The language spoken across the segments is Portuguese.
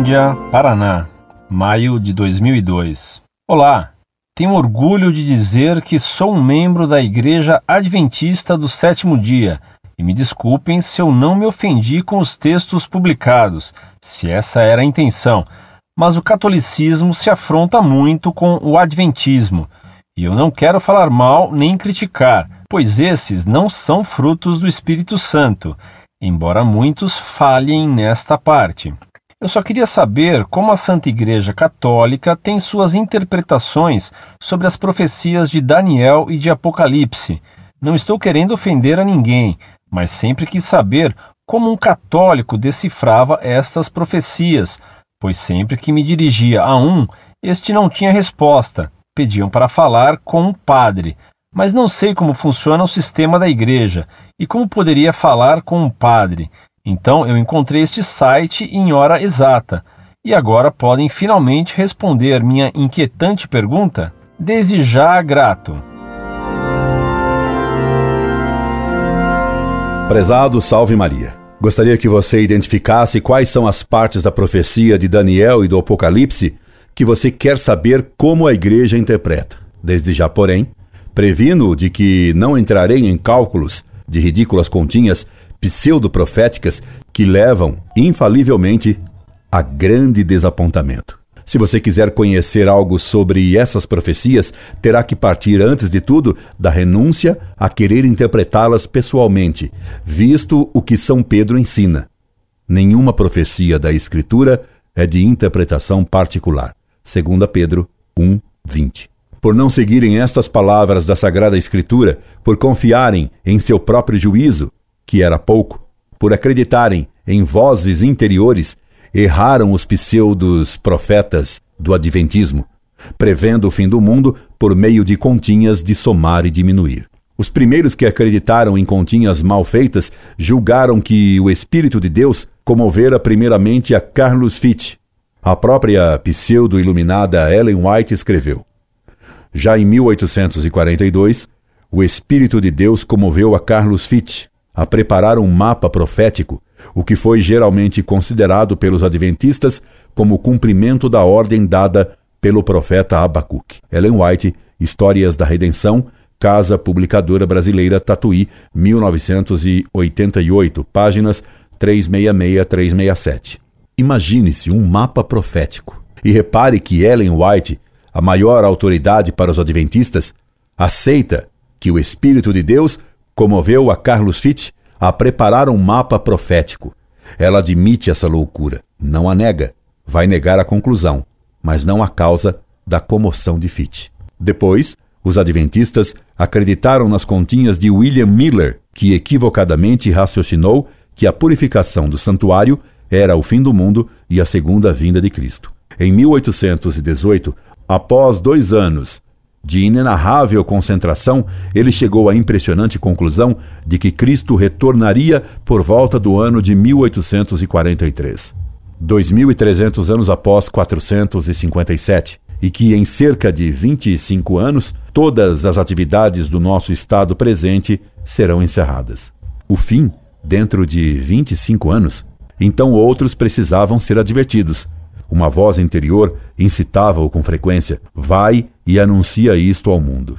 Uberlândia, Paraná, maio de 2002. Olá, tenho orgulho de dizer que sou um membro da Igreja Adventista do Sétimo Dia e me desculpem se eu não me ofendi com os textos publicados, se essa era a intenção, mas o catolicismo se afronta muito com o Adventismo e eu não quero falar mal nem criticar, pois esses não são frutos do Espírito Santo, embora muitos falhem nesta parte. Eu só queria saber como a Santa Igreja Católica tem suas interpretações sobre as profecias de Daniel e de Apocalipse. Não estou querendo ofender a ninguém, mas sempre quis saber como um católico decifrava estas profecias, pois sempre que me dirigia a um, este não tinha resposta. Pediam para falar com um padre, mas não sei como funciona o sistema da igreja e como poderia falar com um padre. Então eu encontrei este site em hora exata e agora podem finalmente responder minha inquietante pergunta? Desde já grato. Prezado Salve Maria. Gostaria que você identificasse quais são as partes da profecia de Daniel e do Apocalipse que você quer saber como a igreja interpreta. Desde já, porém, previno de que não entrarei em cálculos de ridículas continhas pseudo-proféticas que levam, infalivelmente, a grande desapontamento. Se você quiser conhecer algo sobre essas profecias, terá que partir, antes de tudo, da renúncia a querer interpretá-las pessoalmente, visto o que São Pedro ensina. Nenhuma profecia da Escritura é de interpretação particular. 2 Pedro 1, 20. Por não seguirem estas palavras da Sagrada Escritura, por confiarem em seu próprio juízo, que era pouco, por acreditarem em vozes interiores, erraram os pseudos profetas do Adventismo, prevendo o fim do mundo por meio de continhas de somar e diminuir. Os primeiros que acreditaram em continhas mal feitas julgaram que o Espírito de Deus comovera primeiramente a Carlos Fitch. A própria pseudo-iluminada Ellen White escreveu: Já em 1842, o Espírito de Deus comoveu a Carlos Fitch a preparar um mapa profético, o que foi geralmente considerado pelos adventistas como cumprimento da ordem dada pelo profeta Abacuque. Ellen White, Histórias da Redenção, Casa Publicadora Brasileira, Tatuí, 1988, páginas 366-367. Imagine-se um mapa profético. E repare que Ellen White, a maior autoridade para os adventistas, aceita que o Espírito de Deus comoveu a Carlos Fitch a preparar um mapa profético. Ela admite essa loucura, não a nega, vai negar a conclusão, mas não a causa da comoção de Fitch. Depois, os adventistas acreditaram nas continhas de William Miller, que equivocadamente raciocinou que a purificação do santuário era o fim do mundo e a segunda vinda de Cristo. Em 1818, após dois anos de inenarrável concentração, ele chegou à impressionante conclusão de que Cristo retornaria por volta do ano de 1843. 2.300 anos após 457, e que em cerca de 25 anos todas as atividades do nosso estado presente serão encerradas. O fim, dentro de 25 anos, então outros precisavam ser advertidos uma voz interior incitava-o com frequência: vai e anuncia isto ao mundo.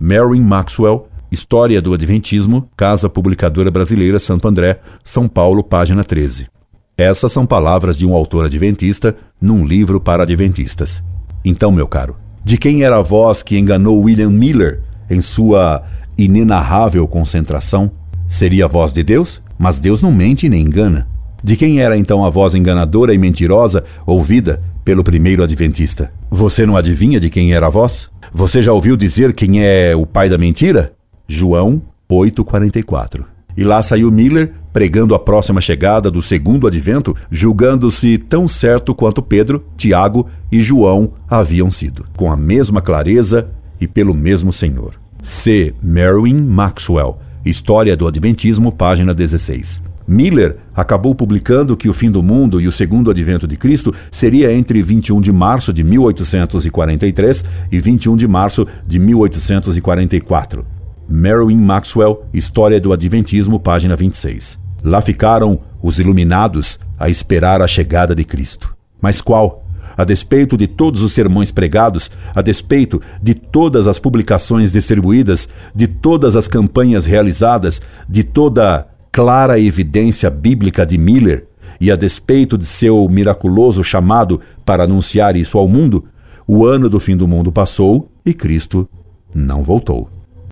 Marin Maxwell, História do Adventismo, Casa Publicadora Brasileira, Santo André, São Paulo, página 13. Essas são palavras de um autor adventista num livro para adventistas. Então, meu caro, de quem era a voz que enganou William Miller em sua inenarrável concentração? Seria a voz de Deus? Mas Deus não mente nem engana. De quem era então a voz enganadora e mentirosa ouvida pelo primeiro adventista? Você não adivinha de quem era a voz? Você já ouviu dizer quem é o pai da mentira? João 8:44. E lá saiu Miller pregando a próxima chegada do segundo advento, julgando-se tão certo quanto Pedro, Tiago e João haviam sido, com a mesma clareza e pelo mesmo Senhor. C. Merwin Maxwell, História do Adventismo, página 16. Miller acabou publicando que o fim do mundo e o segundo advento de Cristo seria entre 21 de março de 1843 e 21 de março de 1844. Merwin Maxwell, História do Adventismo, página 26. Lá ficaram os iluminados a esperar a chegada de Cristo. Mas qual? A despeito de todos os sermões pregados, a despeito de todas as publicações distribuídas, de todas as campanhas realizadas, de toda clara evidência bíblica de Miller, e a despeito de seu miraculoso chamado para anunciar isso ao mundo, o ano do fim do mundo passou e Cristo não voltou.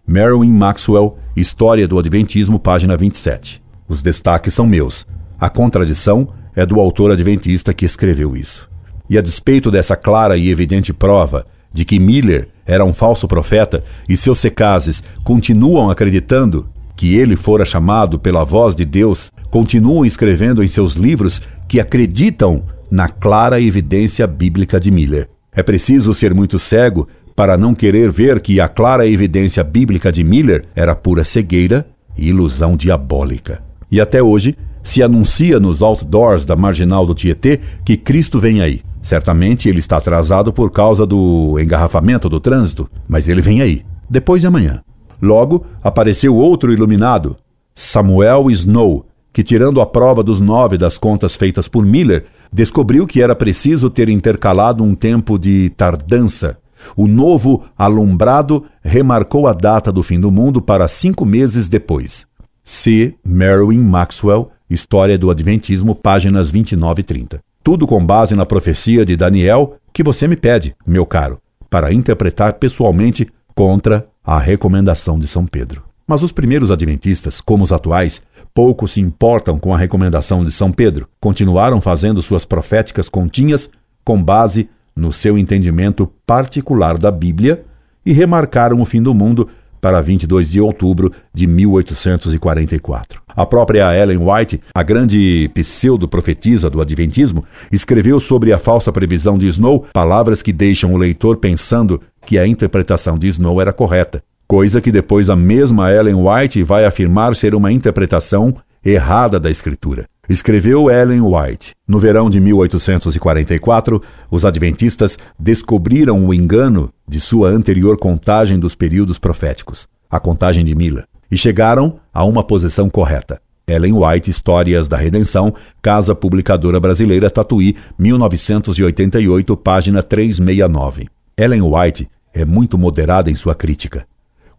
Merwin Maxwell, História do Adventismo, página 27. Os destaques são meus. A contradição é do autor adventista que escreveu isso. E a despeito dessa clara e evidente prova de que Miller era um falso profeta e seus secazes continuam acreditando que ele fora chamado pela voz de Deus, continuam escrevendo em seus livros que acreditam na clara evidência bíblica de Miller. É preciso ser muito cego para não querer ver que a clara evidência bíblica de Miller era pura cegueira e ilusão diabólica. E até hoje se anuncia nos outdoors da marginal do Tietê que Cristo vem aí. Certamente ele está atrasado por causa do engarrafamento do trânsito, mas ele vem aí, depois de amanhã. Logo, apareceu outro iluminado, Samuel Snow, que, tirando a prova dos nove das contas feitas por Miller, descobriu que era preciso ter intercalado um tempo de tardança. O novo alumbrado remarcou a data do fim do mundo para cinco meses depois. C. Merwin Maxwell, História do Adventismo, páginas 29 e 30. Tudo com base na profecia de Daniel que você me pede, meu caro, para interpretar pessoalmente contra a recomendação de São Pedro. Mas os primeiros adventistas, como os atuais, pouco se importam com a recomendação de São Pedro. Continuaram fazendo suas proféticas continhas com base no seu entendimento particular da Bíblia e remarcaram o fim do mundo para 22 de outubro de 1844. A própria Ellen White, a grande pseudo-profetisa do Adventismo, escreveu sobre a falsa previsão de Snow palavras que deixam o leitor pensando que a interpretação de Snow era correta, coisa que depois a mesma Ellen White vai afirmar ser uma interpretação errada da Escritura. Escreveu Ellen White. No verão de 1844, os adventistas descobriram o engano de sua anterior contagem dos períodos proféticos, a contagem de Mila, e chegaram a uma posição correta. Ellen White, Histórias da Redenção, Casa Publicadora Brasileira, Tatuí, 1988, página 369. Ellen White é muito moderada em sua crítica.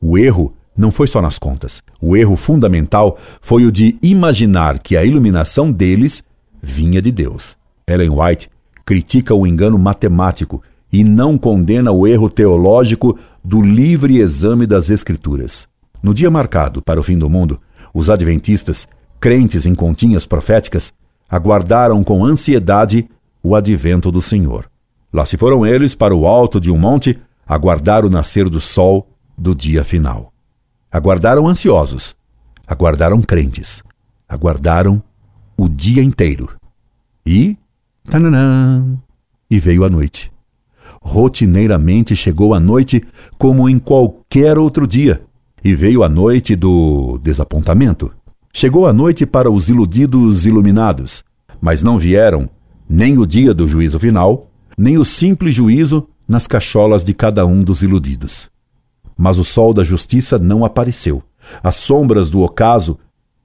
O erro não foi só nas contas. O erro fundamental foi o de imaginar que a iluminação deles vinha de Deus. Ellen White critica o engano matemático e não condena o erro teológico do livre exame das Escrituras. No dia marcado para o fim do mundo, os adventistas, crentes em continhas proféticas, aguardaram com ansiedade o advento do Senhor. Lá se foram eles para o alto de um monte aguardar o nascer do sol do dia final. Aguardaram ansiosos, aguardaram crentes, aguardaram o dia inteiro. E. Tananã, e veio a noite. Rotineiramente chegou a noite como em qualquer outro dia. E veio a noite do desapontamento. Chegou a noite para os iludidos iluminados, mas não vieram nem o dia do juízo final, nem o simples juízo nas cacholas de cada um dos iludidos. Mas o sol da justiça não apareceu. As sombras do ocaso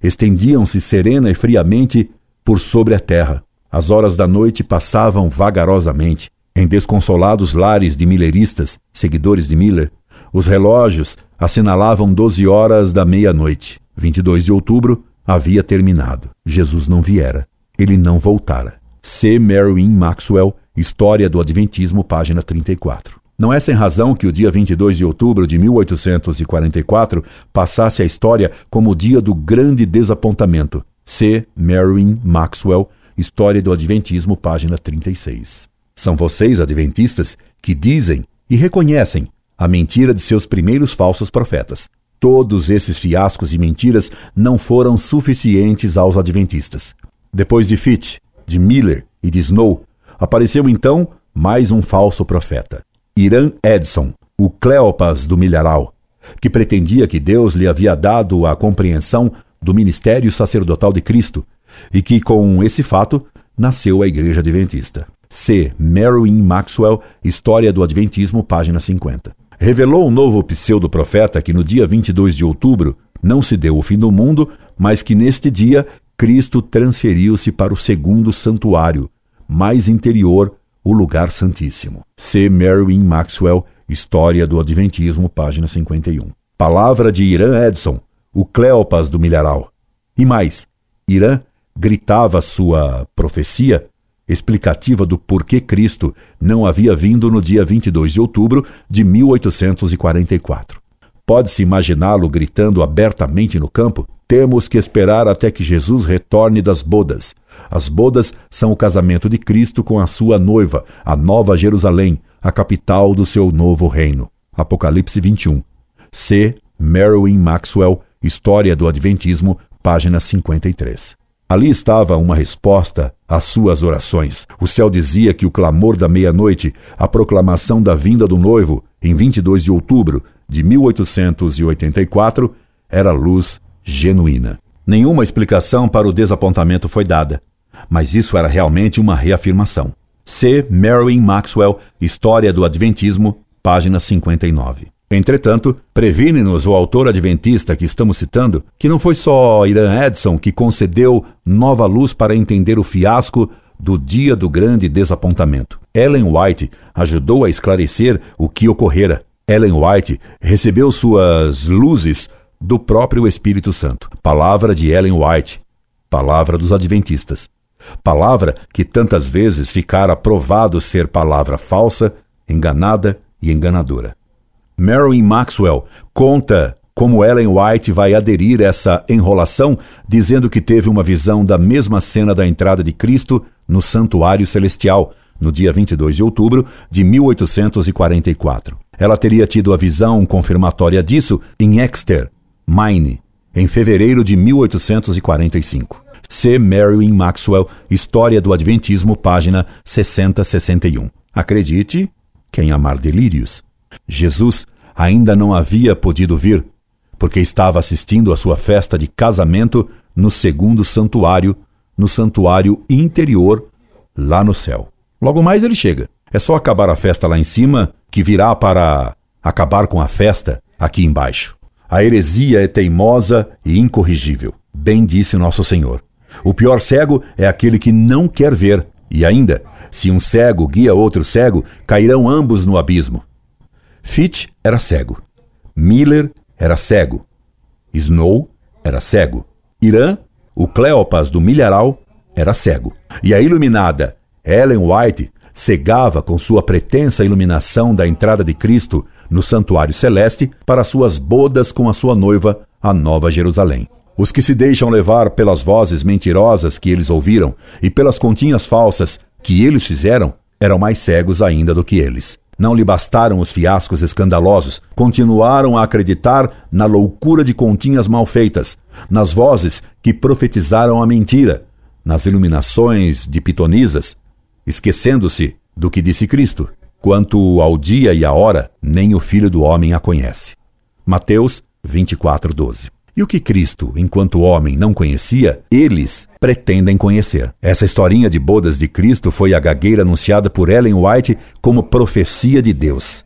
estendiam-se serena e friamente por sobre a terra. As horas da noite passavam vagarosamente. Em desconsolados lares de milleristas, seguidores de Miller, os relógios assinalavam doze horas da meia-noite. 22 de outubro havia terminado. Jesus não viera. Ele não voltara. C. Merwin Maxwell, História do Adventismo, página 34. Não é sem razão que o dia 22 de outubro de 1844 passasse a história como o dia do grande desapontamento. C. Merwin Maxwell, História do Adventismo, página 36. São vocês, adventistas, que dizem e reconhecem a mentira de seus primeiros falsos profetas. Todos esses fiascos e mentiras não foram suficientes aos adventistas. Depois de Fitch, de Miller e de Snow, apareceu então mais um falso profeta. Irã Edson, o Cleopas do milharal, que pretendia que Deus lhe havia dado a compreensão do ministério sacerdotal de Cristo e que, com esse fato, nasceu a Igreja Adventista. C. Merwin Maxwell, História do Adventismo, página 50. Revelou um novo pseudo-profeta que no dia 22 de outubro não se deu o fim do mundo, mas que neste dia Cristo transferiu-se para o segundo santuário, mais interior, o lugar santíssimo. C. Merwin Maxwell, História do Adventismo, página 51. Palavra de Irã Edson, o Cleopas do milharal. E mais, Irã gritava sua profecia explicativa do porquê Cristo não havia vindo no dia 22 de outubro de 1844. Pode-se imaginá-lo gritando abertamente no campo? Temos que esperar até que Jesus retorne das bodas. As bodas são o casamento de Cristo com a sua noiva, a Nova Jerusalém, a capital do seu novo reino. Apocalipse 21. C. Merwin Maxwell, História do Adventismo, página 53. Ali estava uma resposta às suas orações. O céu dizia que o clamor da meia-noite, a proclamação da vinda do noivo, em 22 de outubro de 1884, era luz genuína. Nenhuma explicação para o desapontamento foi dada, mas isso era realmente uma reafirmação. C. Merwin Maxwell, História do Adventismo, página 59. Entretanto, previne-nos o autor adventista que estamos citando que não foi só Irã Edson que concedeu nova luz para entender o fiasco do dia do grande desapontamento. Ellen White ajudou a esclarecer o que ocorrera. Ellen White recebeu suas luzes do próprio Espírito Santo. Palavra de Ellen White, palavra dos adventistas. Palavra que tantas vezes ficara provado ser palavra falsa, enganada e enganadora. Marilyn Maxwell conta como Ellen White vai aderir essa enrolação, dizendo que teve uma visão da mesma cena da entrada de Cristo no Santuário Celestial, no dia 22 de outubro de 1844. Ela teria tido a visão confirmatória disso em Exeter, Maine, em fevereiro de 1845. C. Marilyn Maxwell, História do Adventismo, página 6061. Acredite, quem amar delírios. Jesus ainda não havia podido vir, porque estava assistindo à sua festa de casamento no segundo santuário, no santuário interior, lá no céu. Logo mais ele chega. É só acabar a festa lá em cima que virá para acabar com a festa aqui embaixo. A heresia é teimosa e incorrigível. Bem disse nosso Senhor. O pior cego é aquele que não quer ver. E ainda, se um cego guia outro cego, cairão ambos no abismo. Fitch era cego. Miller era cego. Snow era cego. Irã, o Cleopas do milharal, era cego. E a iluminada Ellen White cegava com sua pretensa iluminação da entrada de Cristo no santuário celeste para suas bodas com a sua noiva, a Nova Jerusalém. Os que se deixam levar pelas vozes mentirosas que eles ouviram e pelas continhas falsas que eles fizeram eram mais cegos ainda do que eles. Não lhe bastaram os fiascos escandalosos, continuaram a acreditar na loucura de continhas mal feitas, nas vozes que profetizaram a mentira, nas iluminações de pitonisas, esquecendo-se do que disse Cristo: quanto ao dia e a hora, nem o filho do homem a conhece. Mateus 24, 12. E o que Cristo, enquanto homem, não conhecia, eles pretendem conhecer. Essa historinha de bodas de Cristo foi a gagueira anunciada por Ellen White como profecia de Deus.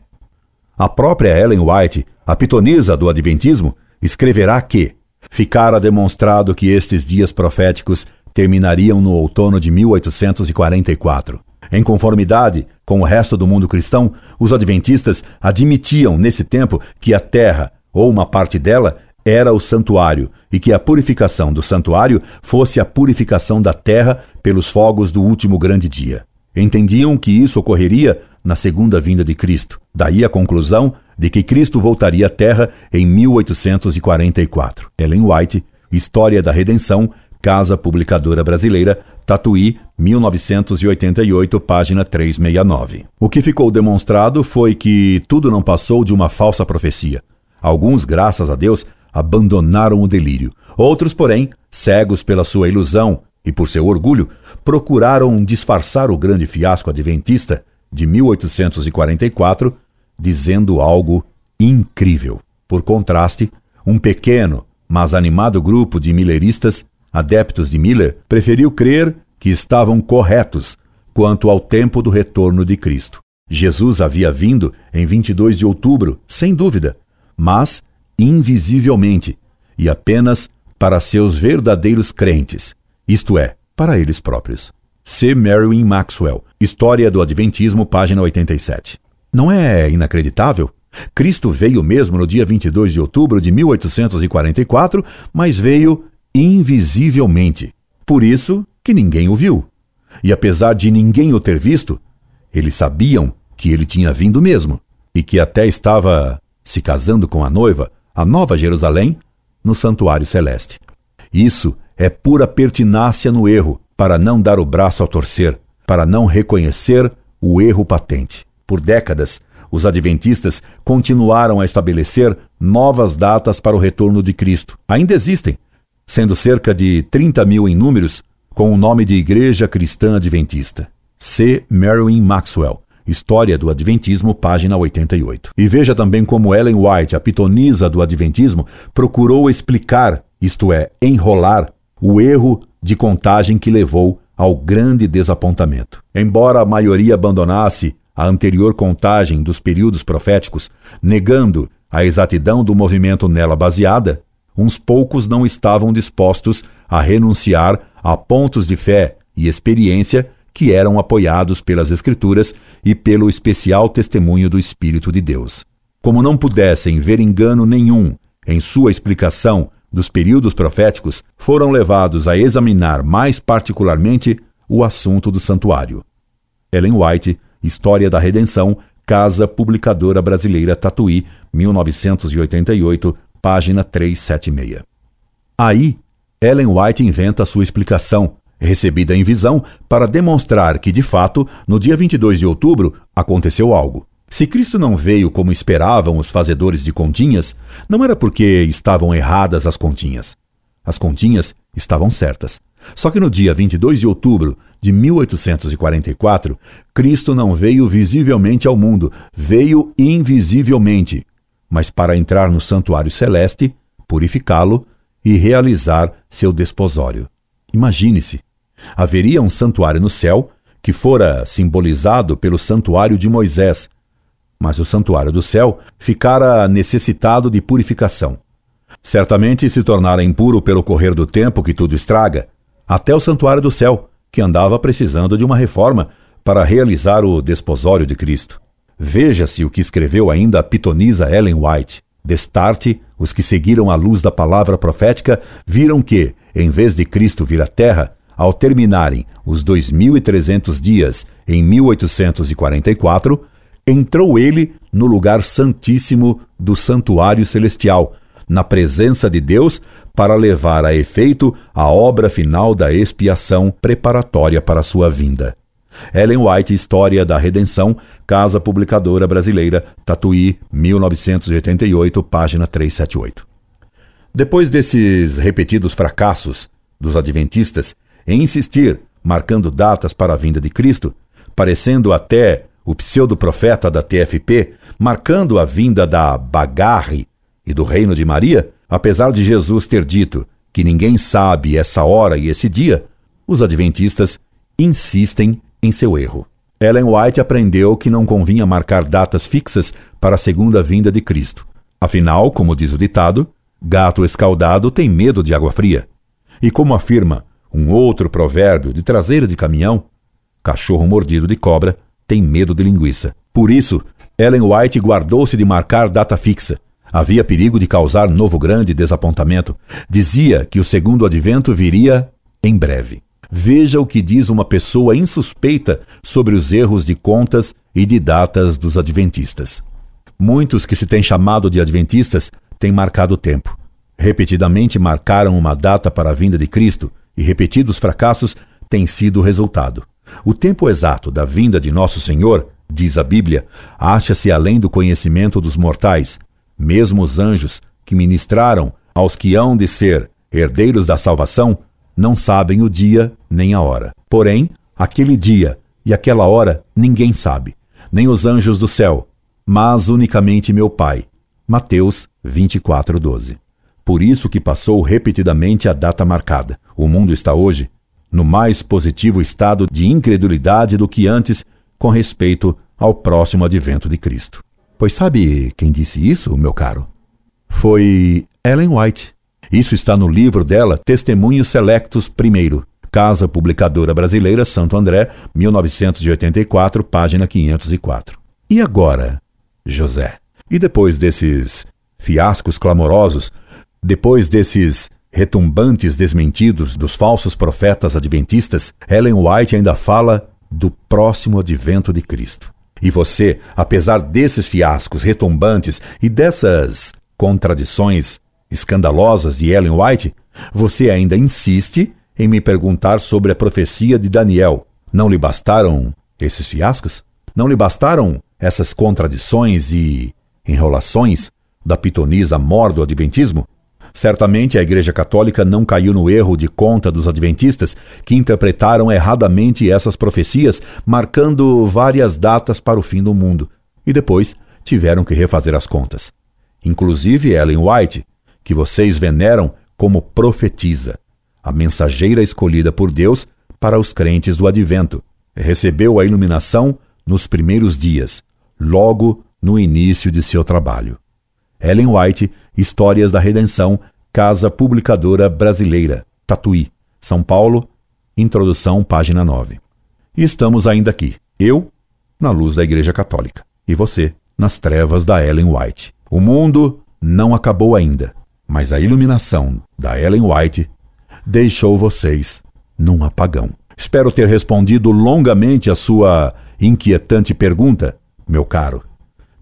A própria Ellen White, a pitonisa do Adventismo, escreverá que ficara demonstrado que estes dias proféticos terminariam no outono de 1844. Em conformidade com o resto do mundo cristão, os adventistas admitiam nesse tempo que a terra, ou uma parte dela, era o santuário e que a purificação do santuário fosse a purificação da terra pelos fogos do último grande dia. Entendiam que isso ocorreria na segunda vinda de Cristo. Daí a conclusão de que Cristo voltaria à Terra em 1844. Ellen White, História da Redenção, Casa Publicadora Brasileira, Tatuí, 1988, página 369. O que ficou demonstrado foi que tudo não passou de uma falsa profecia. Alguns, graças a Deus, abandonaram o delírio. Outros, porém, cegos pela sua ilusão e por seu orgulho, procuraram disfarçar o grande fiasco adventista de 1844, dizendo algo incrível. Por contraste, um pequeno, mas animado grupo de milleristas, adeptos de Miller, preferiu crer que estavam corretos quanto ao tempo do retorno de Cristo. Jesus havia vindo em 22 de outubro, sem dúvida, mas invisivelmente e apenas para seus verdadeiros crentes, isto é, para eles próprios. C. Merwin Maxwell, História do Adventismo, página 87. Não é inacreditável? Cristo veio mesmo no dia 22 de outubro de 1844, mas veio invisivelmente. Por isso que ninguém o viu. E apesar de ninguém o ter visto, eles sabiam que ele tinha vindo mesmo e que até estava se casando com a noiva, a Nova Jerusalém, no santuário celeste. Isso é pura pertinácia no erro, para não dar o braço ao torcer, para não reconhecer o erro patente. Por décadas, os adventistas continuaram a estabelecer novas datas para o retorno de Cristo. Ainda existem, sendo cerca de 30 mil em números, com o nome de Igreja Cristã Adventista. C. Merwin Maxwell, História do Adventismo, página 88. E veja também como Ellen White, a pitonisa do Adventismo, procurou explicar, isto é, enrolar, o erro de contagem que levou ao grande desapontamento. Embora a maioria abandonasse a anterior contagem dos períodos proféticos, negando a exatidão do movimento nela baseada, uns poucos não estavam dispostos a renunciar a pontos de fé e experiência que eram apoiados pelas Escrituras e pelo especial testemunho do Espírito de Deus. Como não pudessem ver engano nenhum em sua explicação dos períodos proféticos, foram levados a examinar mais particularmente o assunto do santuário. Ellen White, História da Redenção, Casa Publicadora Brasileira Tatuí, 1988, página 376. Aí, Ellen White inventa sua explicação, recebida em visão, para demonstrar que, de fato, no dia 22 de outubro, aconteceu algo. Se Cristo não veio como esperavam os fazedores de continhas, não era porque estavam erradas as continhas. As continhas estavam certas. Só que no dia 22 de outubro de 1844, Cristo não veio visivelmente ao mundo, veio invisivelmente, mas para entrar no santuário celeste, purificá-lo e realizar seu desposório. Imagine-se, haveria um santuário no céu que fora simbolizado pelo santuário de Moisés, mas o santuário do céu ficara necessitado de purificação. Certamente se tornara impuro pelo correr do tempo que tudo estraga, até o santuário do céu, que andava precisando de uma reforma para realizar o desposório de Cristo. Veja-se o que escreveu ainda a pitonisa Ellen White. Destarte, os que seguiram a luz da palavra profética viram que, em vez de Cristo vir à Terra, ao terminarem os 2.300 dias em 1844, entrou ele no lugar santíssimo do santuário celestial, na presença de Deus, para levar a efeito a obra final da expiação preparatória para sua vinda. Ellen White, História da Redenção, Casa Publicadora Brasileira, Tatuí, 1988, página 378. Depois desses repetidos fracassos dos adventistas em insistir, marcando datas para a vinda de Cristo, parecendo até o pseudo-profeta da TFP, marcando a vinda da Bagarre e do reino de Maria, apesar de Jesus ter dito que ninguém sabe essa hora e esse dia, os adventistas insistem em seu erro. Ellen White aprendeu que não convinha marcar datas fixas para a segunda vinda de Cristo. Afinal, como diz o ditado, gato escaldado tem medo de água fria. E como afirma um outro provérbio de traseira de caminhão, cachorro mordido de cobra tem medo de linguiça. Por isso, Ellen White guardou-se de marcar data fixa, Havia perigo de causar novo grande desapontamento. Dizia que o segundo advento viria em breve. Veja o que diz uma pessoa insuspeita sobre os erros de contas e de datas dos adventistas. Muitos que se têm chamado de adventistas têm marcado o tempo. Repetidamente marcaram uma data para a vinda de Cristo e repetidos fracassos têm sido o resultado. O tempo exato da vinda de Nosso Senhor, diz a Bíblia, acha-se além do conhecimento dos mortais, mesmo os anjos que ministraram aos que hão de ser herdeiros da salvação não sabem o dia nem a hora. Porém, aquele dia e aquela hora ninguém sabe, nem os anjos do céu, mas unicamente meu Pai. Mateus 24:12. Por isso que passou repetidamente a data marcada. O mundo está hoje no mais positivo estado de incredulidade do que antes com respeito ao próximo advento de Cristo. Pois sabe quem disse isso, meu caro? Foi Ellen White. Isso está no livro dela, Testemunhos Selectos I, Casa Publicadora Brasileira, Santo André, 1984, página 504. E agora, José? E depois desses fiascos clamorosos, depois desses retumbantes desmentidos dos falsos profetas adventistas, Ellen White ainda fala do próximo advento de Cristo. E você, apesar desses fiascos retumbantes e dessas contradições escandalosas de Ellen White, você ainda insiste em me perguntar sobre a profecia de Daniel. Não lhe bastaram esses fiascos? Não lhe bastaram essas contradições e enrolações da pitonisa mor do adventismo? Certamente a Igreja Católica não caiu no erro de conta dos adventistas que interpretaram erradamente essas profecias, marcando várias datas para o fim do mundo, e depois tiveram que refazer as contas. Inclusive Ellen White, que vocês veneram como profetisa, a mensageira escolhida por Deus para os crentes do advento, recebeu a iluminação nos primeiros dias, logo no início de seu trabalho. Ellen White, Histórias da Redenção, Casa Publicadora Brasileira, Tatuí, São Paulo, Introdução, página 9. E estamos ainda aqui, eu, na luz da Igreja Católica, e você, nas trevas da Ellen White. O mundo não acabou ainda, mas a iluminação da Ellen White deixou vocês num apagão. Espero ter respondido longamente a sua inquietante pergunta, meu caro,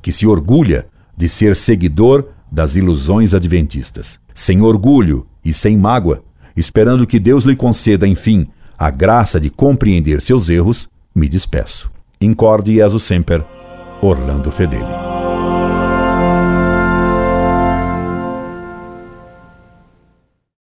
que se orgulha de ser seguidor das ilusões adventistas. Sem orgulho e sem mágoa, esperando que Deus lhe conceda, enfim, a graça de compreender seus erros, me despeço. Incorde Jesus Semper, Orlando Fedeli.